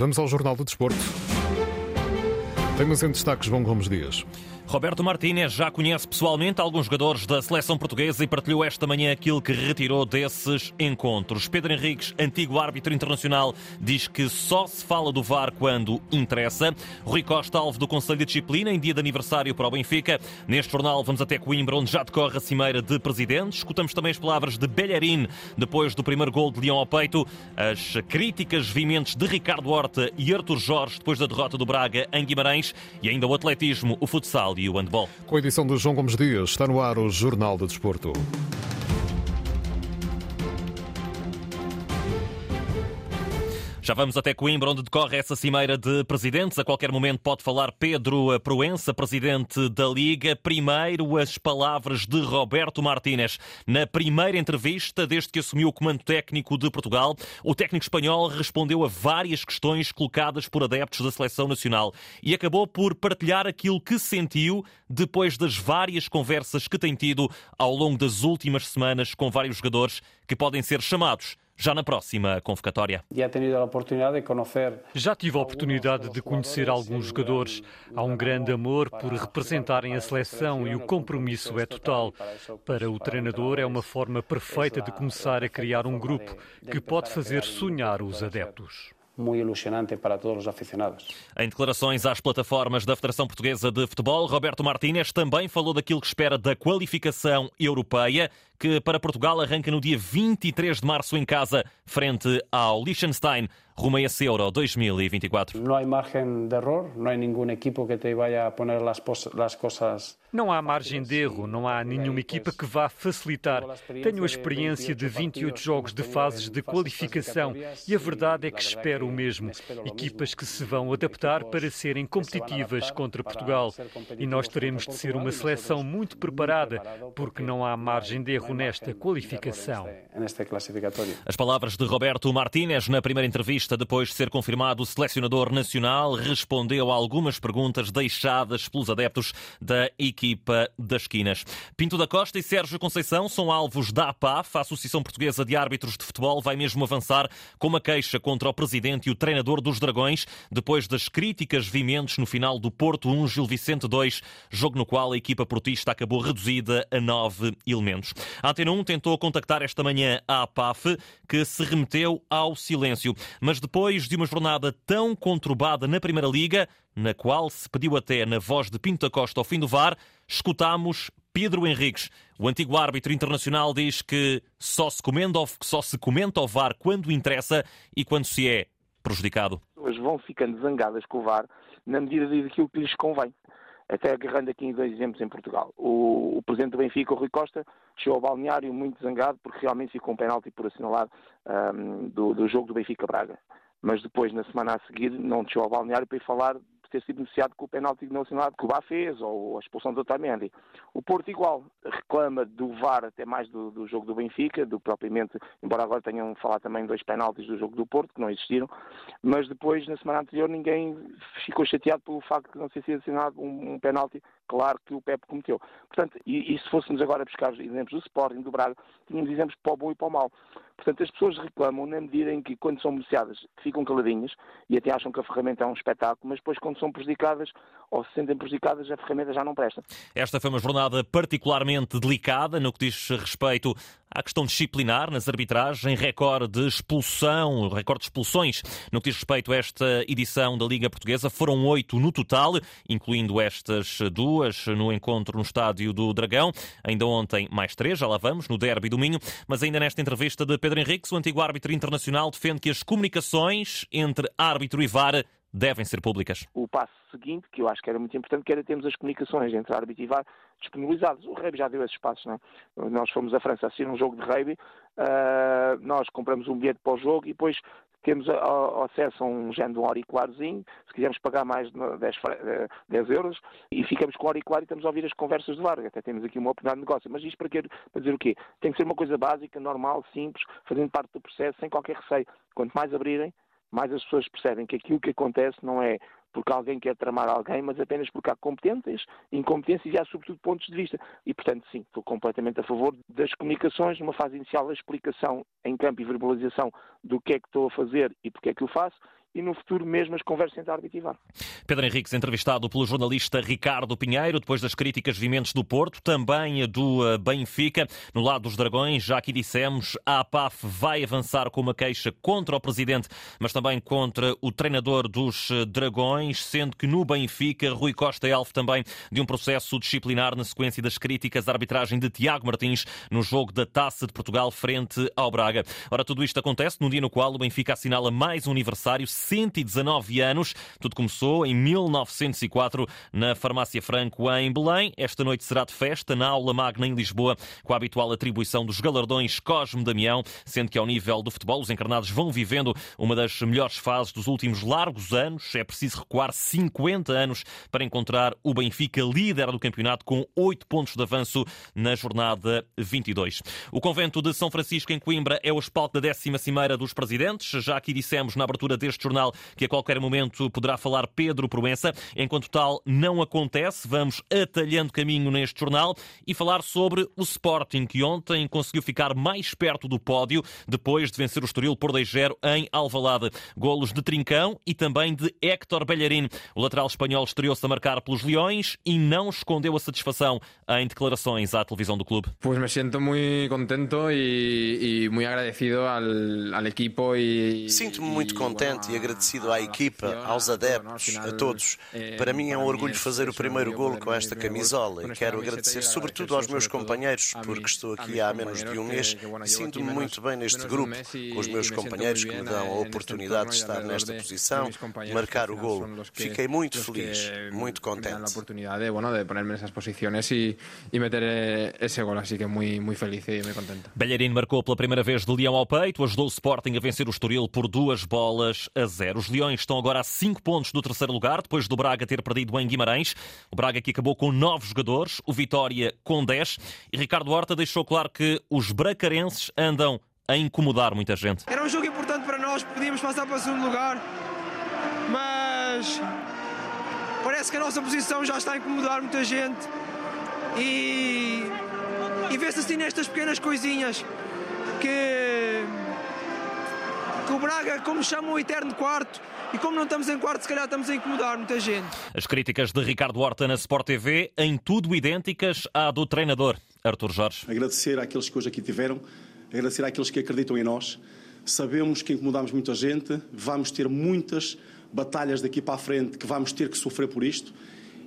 Vamos ao Jornal do Desporto. Temos em destaques João Gomes Dias. Roberto Martínez já conhece pessoalmente alguns jogadores da seleção portuguesa e partilhou esta manhã aquilo que retirou desses encontros. Pedro Henriques, antigo árbitro internacional, diz que só se fala do VAR quando interessa. Rui Costa, alvo do Conselho de Disciplina, em dia de aniversário para o Benfica. Neste jornal vamos até Coimbra, onde já decorre a cimeira de presidentes. Escutamos também as palavras de Bellerin, depois do primeiro gol de Leão ao peito. As críticas vimentes de Ricardo Horta e Artur Jorge, depois da derrota do Braga em Guimarães. E ainda o atletismo, o futsal e o handball. Com a edição de João Gomes Dias, está no ar o Jornal do Desporto. Já vamos até Coimbra, onde decorre essa cimeira de presidentes. A qualquer momento pode falar Pedro Proença, presidente da Liga. Primeiro, as palavras de Roberto Martínez. Na primeira entrevista, desde que assumiu o comando técnico de Portugal, o técnico espanhol respondeu a várias questões colocadas por adeptos da seleção nacional e acabou por partilhar aquilo que sentiu depois das várias conversas que tem tido ao longo das últimas semanas com vários jogadores que podem ser chamados já na próxima convocatória. Já tive a oportunidade de conhecer alguns jogadores. Há um grande amor por representarem a seleção e o compromisso é total. Para o treinador, é uma forma perfeita de começar a criar um grupo que pode fazer sonhar os adeptos muito ilusionante para todos os aficionados. Em declarações às plataformas da Federação Portuguesa de Futebol, Roberto Martínez também falou daquilo que espera da qualificação europeia, que para Portugal arranca no dia 23 de março em casa, frente ao Liechtenstein rumo a esse Euro 2024. Não há margem de erro, não há nenhum equipo que te vaya a poner as, as coisas. Não há margem de erro, não há nenhuma equipa que vá facilitar. Tenho a experiência de 28 jogos de fases de qualificação e a verdade é que espero o mesmo. Equipas que se vão adaptar para serem competitivas contra Portugal. E nós teremos de ser uma seleção muito preparada, porque não há margem de erro nesta qualificação. As palavras de Roberto Martínez na primeira entrevista depois de ser confirmado o selecionador nacional, respondeu a algumas perguntas deixadas pelos adeptos da equipa das esquinas. Pinto da Costa e Sérgio Conceição são alvos da APAF. A Associação Portuguesa de Árbitros de Futebol vai mesmo avançar com uma queixa contra o presidente e o treinador dos Dragões, depois das críticas vimentes no final do Porto 1, Gil Vicente 2, jogo no qual a equipa portista acabou reduzida a nove elementos. A Antena 1 tentou contactar esta manhã a APAF, que se remeteu ao silêncio. Mas depois de uma jornada tão conturbada na Primeira Liga, na qual se pediu até na voz de Pinto da Costa ao fim do VAR, escutamos Pedro Henriques. O antigo árbitro internacional diz que só se comenta, só se comenta ao VAR quando interessa e quando se é prejudicado. As pessoas vão ficando zangadas com o VAR na medida daquilo que lhes convém. Até agarrando aqui em dois exemplos em Portugal. O, o presidente do Benfica, o Rui Costa, chegou ao balneário muito zangado porque realmente ficou um penalti por assinalado um, do, do jogo do Benfica-Braga. Mas depois, na semana a seguir, não chegou ao balneário para ir falar ter sido beneficiado com o penalti não assinalado que o Bá fez ou a expulsão do Otamendi. O Porto igual, reclama do VAR até mais do, do, jogo do Benfica, do propriamente, embora agora tenham falado também dois penaltis do jogo do Porto, que não existiram, mas depois, na semana anterior, ninguém ficou chateado pelo facto de não ter sido assinado um, um penalti claro que o Pepe cometeu. Portanto, e, e, se fôssemos agora buscar os exemplos do Sporting, do Braga, tínhamos exemplos para o bom e para o mau. Portanto, as pessoas reclamam na medida em que, quando são beneficiadas, ficam caladinhas e até acham que a ferramenta é um espetáculo, mas depois, quando são prejudicadas ou se sentem prejudicadas, a ferramenta já não presta. Esta foi uma jornada particularmente delicada no que diz respeito à questão disciplinar nas arbitragens, recorde de expulsão, recorde de expulsões no que diz respeito a esta edição da Liga Portuguesa. Foram oito no total, incluindo estas duas no encontro no Estádio do Dragão. Ainda ontem, mais três, já lá vamos, no Derby do Minho. Mas ainda nesta entrevista de Pedro Henrique, o antigo árbitro internacional defende que as comunicações entre árbitro e VAR devem ser públicas. O passo seguinte, que eu acho que era muito importante, que era termos as comunicações entre árbitro e VAR disponibilizadas. O rugby já deu esses passos, não é? Nós fomos à França assistir um jogo de rugby, uh, nós compramos um bilhete para o jogo e depois temos acesso a um género de um auricularzinho, se quisermos pagar mais de 10, 10 euros, e ficamos com o auricular e estamos a ouvir as conversas de VAR. Até temos aqui uma oportunidade de negócio. Mas isto para, quê? para dizer o quê? Tem que ser uma coisa básica, normal, simples, fazendo parte do processo, sem qualquer receio. Quanto mais abrirem, mais as pessoas percebem que aquilo que acontece não é porque alguém quer tramar alguém, mas apenas porque há competências, incompetências e há sobretudo pontos de vista. E, portanto, sim, estou completamente a favor das comunicações, numa fase inicial a explicação em campo e verbalização do que é que estou a fazer e porque é que o faço, e no futuro mesmo as conversas entre árbitro e VAR. Pedro Henriques, entrevistado pelo jornalista Ricardo Pinheiro, depois das críticas vimentes do Porto, também do eh, Benfica. No lado dos Dragões, já aqui dissemos, a APAF vai avançar com uma queixa contra o presidente, mas também contra o treinador dos eh, Dragões, sendo que no Benfica, Rui Costa é alvo também de um processo disciplinar na sequência das críticas à arbitragem de Tiago Martins no jogo da Taça de Portugal frente ao Braga. Ora, tudo isto acontece num dia no qual o Benfica assinala mais um aniversário, 119 anos. Tudo começou em 1904 na Farmácia Franco em Belém. Esta noite será de festa na Aula Magna em Lisboa, com a habitual atribuição dos galardões Cosme Damião, sendo que ao nível do futebol os encarnados vão vivendo uma das melhores fases dos últimos largos anos. É preciso recuar 50 anos para encontrar o Benfica líder do campeonato com 8 pontos de avanço na jornada 22. O convento de São Francisco em Coimbra é o espalto da décima cimeira dos presidentes. Já aqui dissemos na abertura deste jornal que a qualquer momento poderá falar Pedro Proença. Enquanto tal não acontece, vamos atalhando caminho neste jornal e falar sobre o Sporting, que ontem conseguiu ficar mais perto do pódio depois de vencer o Estoril por 2-0 em Alvalade. Golos de Trincão e também de Héctor Bellerin. O lateral espanhol estreou-se a marcar pelos Leões e não escondeu a satisfação em declarações à televisão do clube. Pues me siento muy contento y, y muy agradecido al, al equipo y Sinto-me muito contente e agradecido à equipa, aos adeptos, a todos. Para mim é um orgulho fazer o primeiro golo com esta camisola e quero agradecer sobretudo aos meus companheiros, porque estou aqui há menos de um mês e sinto-me muito bem neste grupo, com os meus companheiros que me dão a oportunidade de estar nesta posição, de marcar o golo. Fiquei muito feliz, muito contente. Bellerin marcou pela primeira vez de Leão ao peito, ajudou o Sporting a vencer o Estoril por duas bolas a zero. Os Leões estão agora a cinco pontos do terceiro lugar, depois do Braga ter perdido em Guimarães. O Braga que acabou com nove jogadores, o Vitória com dez. E Ricardo Horta deixou claro que os bracarenses andam a incomodar muita gente. Era um jogo importante para nós, podíamos passar para o segundo lugar, mas parece que a nossa posição já está a incomodar muita gente e, e vê-se assim nestas pequenas coisinhas que, que o Braga, como chamam o eterno quarto, e como não estamos em quarto, se calhar estamos a incomodar muita gente. As críticas de Ricardo Horta na Sport TV, em tudo idênticas à do treinador Artur Jorge. Agradecer àqueles que hoje aqui tiveram, agradecer àqueles que acreditam em nós. Sabemos que incomodamos muita gente, vamos ter muitas batalhas daqui para a frente que vamos ter que sofrer por isto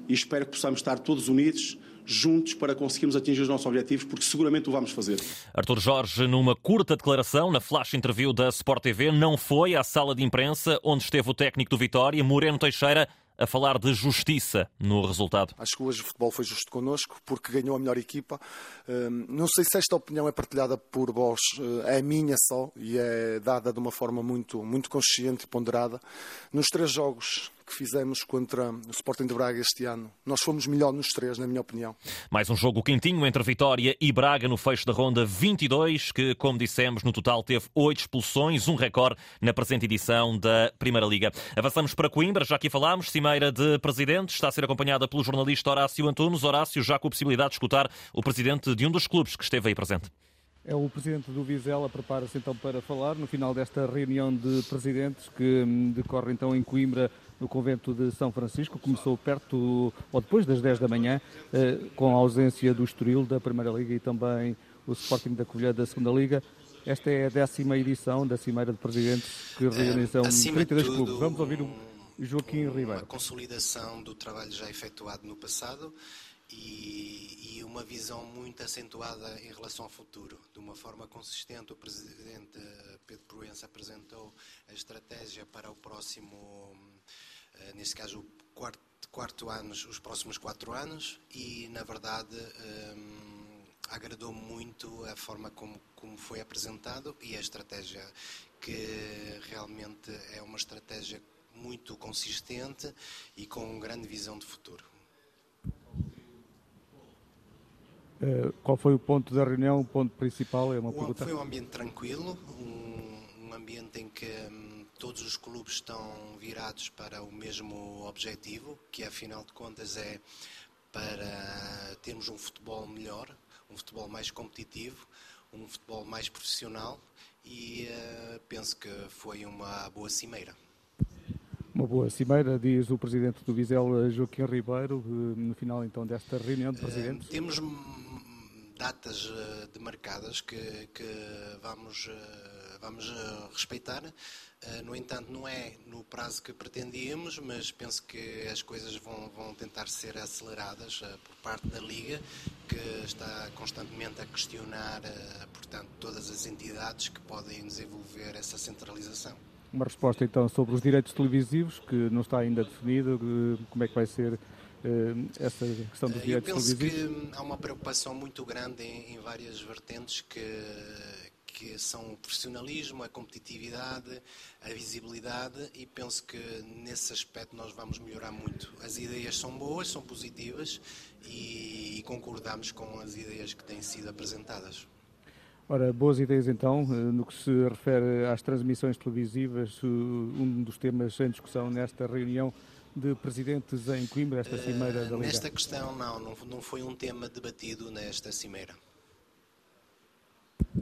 e espero que possamos estar todos unidos juntos para conseguirmos atingir os nossos objetivos, porque seguramente o vamos fazer. Artur Jorge, numa curta declaração na flash interview da Sport TV, não foi à sala de imprensa onde esteve o técnico do Vitória, Moreno Teixeira, a falar de justiça no resultado. Acho que hoje o futebol foi justo connosco porque ganhou a melhor equipa. Não sei se esta opinião é partilhada por vós, é minha só e é dada de uma forma muito, muito consciente e ponderada. Nos três jogos que fizemos contra o Sporting de Braga este ano. Nós fomos melhor nos três, na minha opinião. Mais um jogo quentinho entre Vitória e Braga no fecho da ronda 22, que, como dissemos, no total teve oito expulsões, um recorde na presente edição da Primeira Liga. Avançamos para Coimbra, já aqui falámos, cimeira de presidentes, está a ser acompanhada pelo jornalista Horácio Antunes. Horácio, já com a possibilidade de escutar o presidente de um dos clubes que esteve aí presente. É o presidente do Vizela, prepara-se então para falar no final desta reunião de presidentes que decorre então em Coimbra, no convento de São Francisco. Começou perto ou depois das 10 da manhã, com a ausência do Estoril da Primeira Liga e também o Sporting da Covilhã da Segunda Liga. Esta é a décima edição da Cimeira de Presidentes que reúne então 32 tudo, clubes. Vamos ouvir o Joaquim uma Ribeiro. consolidação do trabalho já efetuado no passado e, e uma visão muito acentuada em relação ao futuro. De uma forma consistente, o Presidente Pedro Proença apresentou a estratégia para o próximo, eh, neste caso, o quarto, quarto anos, os próximos quatro anos e, na verdade, hum, agradou muito a forma como, como foi apresentado e a estratégia que realmente é uma estratégia muito consistente e com grande visão de futuro. Eh, Qual foi o ponto da reunião, o ponto principal? É uma O- pergunta. Foi um ambiente tranquilo, um, um ambiente em que hum, todos os clubes estão virados para o mesmo objetivo, que afinal de contas é para termos um futebol melhor, um futebol mais competitivo, um futebol mais profissional e eh, penso que foi uma boa cimeira. Uma boa cimeira, diz o presidente do Visel, Joaquim Ribeiro, no final então desta reunião de presidentes. Uh, temos datas uh, demarcadas que, que vamos, uh, vamos respeitar. No entanto, não é no prazo que pretendíamos, mas penso que as coisas vão, vão tentar ser aceleradas por parte da Liga, que está constantemente a questionar, portanto, todas as entidades que podem desenvolver essa centralização. Uma resposta então sobre os direitos televisivos, que não está ainda definido, como é que vai ser eh, essa questão dos direitos televisivos? Eu penso televisivos? que há uma preocupação muito grande em, em várias vertentes que, que são o profissionalismo, a competitividade, a visibilidade e penso que nesse aspecto nós vamos melhorar muito. As ideias são boas, são positivas e, e concordamos com as ideias que têm sido apresentadas. Ora, boas ideias então, eh, no que se refere às transmissões televisivas, um dos temas em discussão nesta reunião de presidentes em Coimbra, esta cimeira da Liga? Nesta questão, não, não foi um tema debatido nesta cimeira.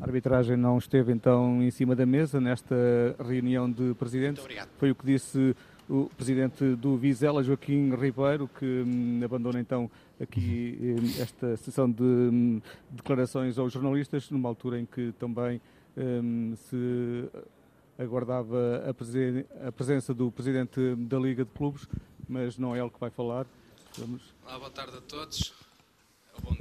A arbitragem não esteve então em cima da mesa nesta reunião de presidentes. Foi o que disse o presidente do Vizela, Joaquim Ribeiro, que hum, abandona então aqui hum, esta sessão de hum, declarações aos jornalistas, numa altura em que também hum, se aguardava a, presen a, presença do presidente da Liga de Clubes, mas não é ele que vai falar. Vamos. Olá, boa tarde a todos.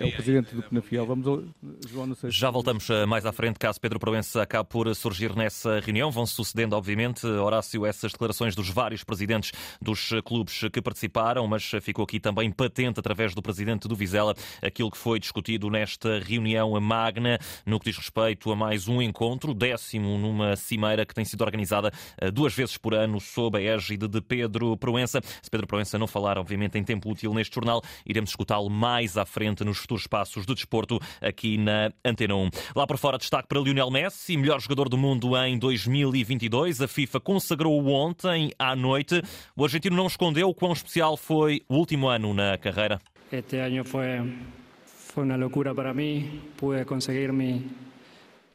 É o presidente do Penafiel. Vamos ao... João, não sei Já voltamos eh, mais à frente, caso Pedro Proença acabe por surgir nessa reunião. Vão sucedendo, obviamente, Horácio, essas declarações dos vários presidentes dos clubes que participaram, mas ficou aqui também patente, através do presidente do Vizela, aquilo que foi discutido nesta reunião magna, no que diz respeito a mais um encontro, décimo numa cimeira que tem sido organizada eh, duas vezes por ano sob a égide de Pedro Proença. Se Pedro Proença não falar, obviamente, em tempo útil neste jornal, iremos escutá-lo mais à frente nos futuros passos de desporto aqui na Antena 1. Lá por fora, destaque para Lionel Messi, melhor jogador do mundo em 2022. A FIFA consagrou-o ontem à noite. O argentino não escondeu o quão especial foi o último ano na carreira. Este ano foi, foi uma loucura para mim. Pude conseguir mi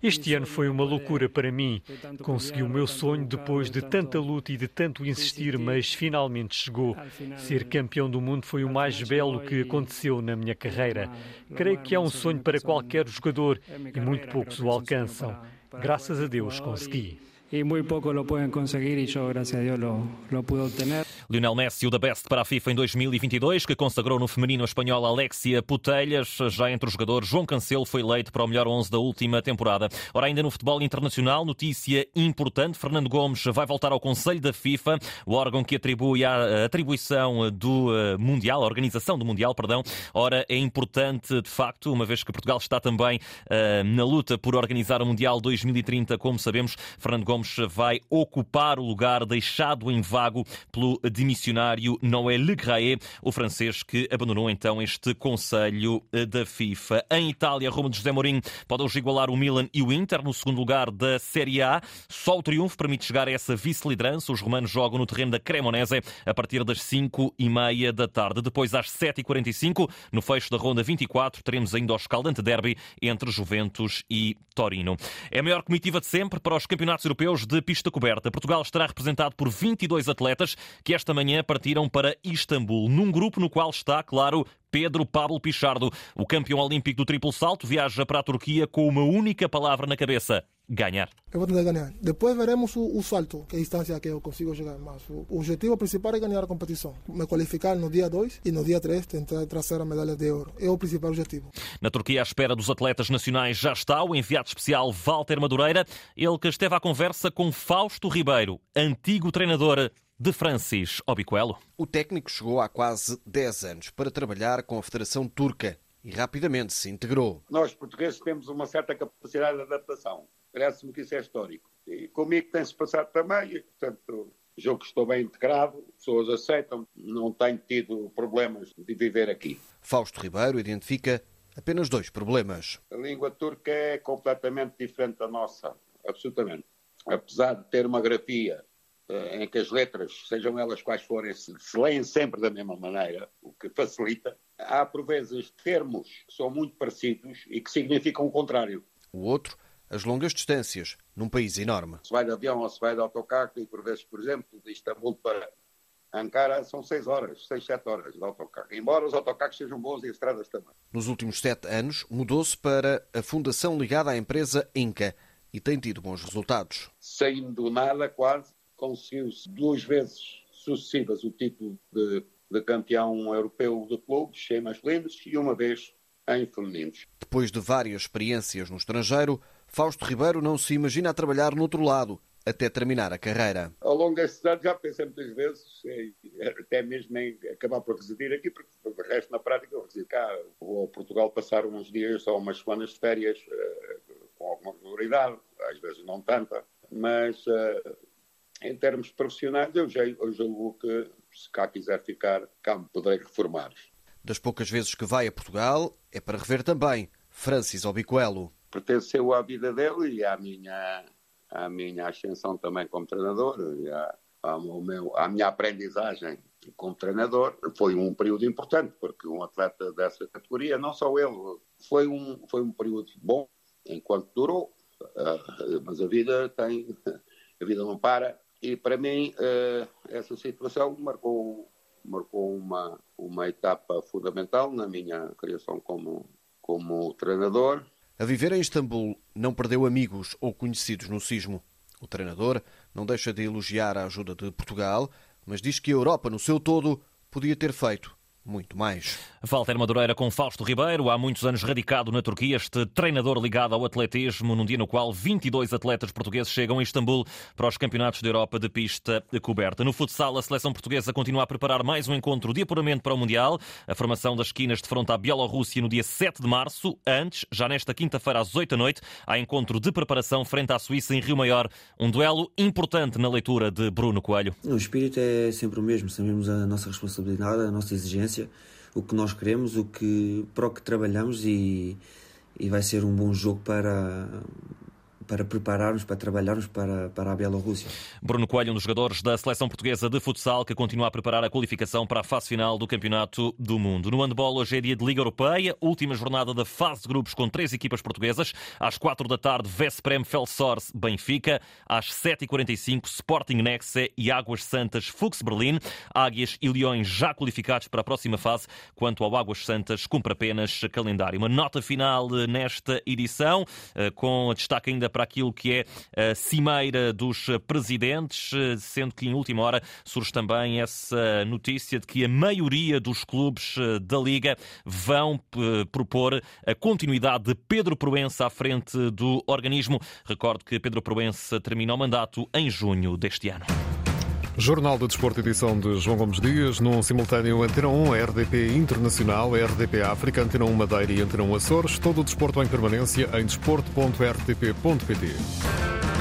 este ano foi uma loucura para mim. Consegui o meu sonho depois de tanta luta e de tanto insistir, mas finalmente chegou. Ser campeão do mundo foi o mais belo que aconteceu na minha carreira. Creio que é um sonho para qualquer jogador e muito poucos o alcançam. Graças a Deus consegui y muy pocos lo pueden conseguir y yo, gracias a Dios, lo, lo pude obtener. Lionel Messi, o da Best para a FIFA em 2022, que consagrou no feminino a espanhola Alexia Putelhas. Já entre os jogadores, João Cancelo foi eleito para o melhor 11 da última temporada. Ora, ainda no futebol internacional, notícia importante: Fernando Gomes vai voltar ao Conselho da FIFA, o órgão que atribui a atribuição do eh, Mundial, a organização do Mundial, perdão. Ora, é importante, de facto, uma vez que Portugal está também uh, na luta por organizar o Mundial 2030, como sabemos, Fernando Gomes Gomes vai ocupar o lugar deixado em vago pelo dimissionário Noé Le Graé, o francês que abandonou então este Conselho eh, da FIFA. Em Itália, Roma de José Mourinho pode hoje igualar o Milan e o Inter no segundo lugar da Série A. Só o triunfo permite chegar a essa vice-liderança. Os romanos jogam no terreno da Cremonese a partir das 5 e meia da tarde. Depois, às 7h45, no fecho da ronda 24, teremos ainda o escaldante derby entre Juventus e Torino. É a maior comitiva de sempre para os campeonatos europeus europeus de pista coberta. Portugal estará representado por 22 atletas que esta manhã partiram para Istambul, num grupo no qual está, claro, Pedro Pablo Pichardo. O campeão olímpico do triplo salto viaja para a Turquia com uma única palavra na cabeça: ganhar. Eu vou tentar ganhar. Depois veremos o, o, salto, que é a distância que eu consigo chegar. Mas o, o objetivo principal é ganhar a competição. Me qualificar no dia 2 e no dia 3 tentar trazer a medalha de ouro. É o principal objetivo. Na Turquia, à espera dos atletas nacionais, já está o enviado especial Walter Madureira. Ele que esteve à conversa com Fausto Ribeiro, antigo treinador de Francis Obiquelo. O técnico chegou há quase 10 anos para trabalhar com a Federação Turca e rapidamente se integrou. Nós, portugueses, temos uma certa capacidade de adaptação. Parece-me que isso é histórico. E comigo tem-se passado também, e, portanto, jogo que estou bem integrado, pessoas aceitam, não tenho tido problemas de viver aqui. Fausto Ribeiro identifica apenas dois problemas. A língua turca é completamente diferente da nossa, absolutamente. Apesar de ter uma grafia eh, em que as letras, sejam elas quais forem, se, se leem sempre da mesma maneira, o que facilita. Há, por vezes, termos que são muito parecidos e que significam o contrário. O outro, as longas distâncias, num país enorme. Se vai de avião ou se vai de autocarro, e por vezes, por exemplo, de Istambul para, Ankara são seis horas, seis, sete horas de autocarro. Embora os autocarros sejam bons e as estradas também. Nos últimos sete anos, mudou-se para a fundação ligada à empresa Inca e tem tido bons resultados. Saindo do nada, quase, conseguiu-se duas vezes sucessivas o título de, de campeão europeu de clubes em masculinos e uma vez em femininos. Depois de várias experiências no estrangeiro, Fausto Ribeiro não se imagina a trabalhar no outro lado até terminar a carreira. Ao longo destes anos já pensei muitas vezes, até mesmo em acabar por residir aqui, porque o resto na prática eu resido cá. Vou a Portugal passar uns dias ou umas semanas de férias eh, com alguma regularidade, às vezes não tanta, mas eh, em termos profissionais eu, já, eu julgo que se cá quiser ficar, cá me poderei reformar. Das poucas vezes que vai a Portugal, é para rever também Francis Obicoelo. Pertenceu à vida dele e à minha à minha ascensão também como treinador, à, ao meu, à minha aprendizagem como treinador. Foi um período importante, porque um atleta dessa categoria, não só ele, foi um, foi um período bom enquanto durou, uh, mas a vida tem, a vida não para. E para mim, uh, essa situação marcou, marcou uma, uma etapa fundamental na minha criação como, como treinador a viver em Istambul, não perdeu amigos ou conhecidos no sismo. O treinador não deixa de elogiar a ajuda de Portugal, mas diz que a Europa, no seu todo, podia ter feito muito mais. Walter Madureira com Fausto Ribeiro, há muitos anos radicado na Turquia, este treinador ligado ao atletismo, num dia no qual 22 atletas portugueses chegam a Istambul para os campeonatos da Europa de pista coberta. No futsal, a seleção portuguesa continua a preparar mais um encontro de apuramento para o Mundial. A formação das esquinas de fronte à Bielorrússia no dia 7 de março. Antes, já nesta quinta-feira às 8 da noite, há encontro de preparação frente à Suíça em Rio Maior. Um duelo importante na leitura de Bruno Coelho. O espírito é sempre o mesmo, sabemos a nossa responsabilidade, a nossa exigência o que nós queremos, o que, para o que trabalhamos e, e vai ser um bom jogo para, para prepararmos, para trabalharmos para, para a Bielorrússia. Bruno Coelho, um dos jogadores da seleção portuguesa de futsal, que continua a preparar a qualificação para a fase final do Campeonato do Mundo. No handball, hoje é dia de Liga Europeia, última jornada da fase de grupos com três equipas portuguesas. Às quatro da tarde, Vesprem Felsors Benfica. Às 7h45, Sporting Nexe e Águas Santas Fux Berlim. Águias e Leões já qualificados para a próxima fase. Quanto ao Águas Santas, cumpre apenas calendário. Uma nota final nesta edição, eh, com destaque ainda para aquilo que é a cimeira dos presidentes, sendo que em última hora surge também essa notícia de que a maioria dos clubes eh, da Liga vão eh, propor a continuidade de Pedro Proença à frente do organismo. Recordo que Pedro Proença termina o mandato em junho deste ano. Jornal do Desporto, edição de João Gomes Dias, num simultâneo Antena 1, RDP Internacional, RDP África, Antena 1 Madeira e Antena 1 Açores. Todo o desporto em permanência em desporto.rtp.pt.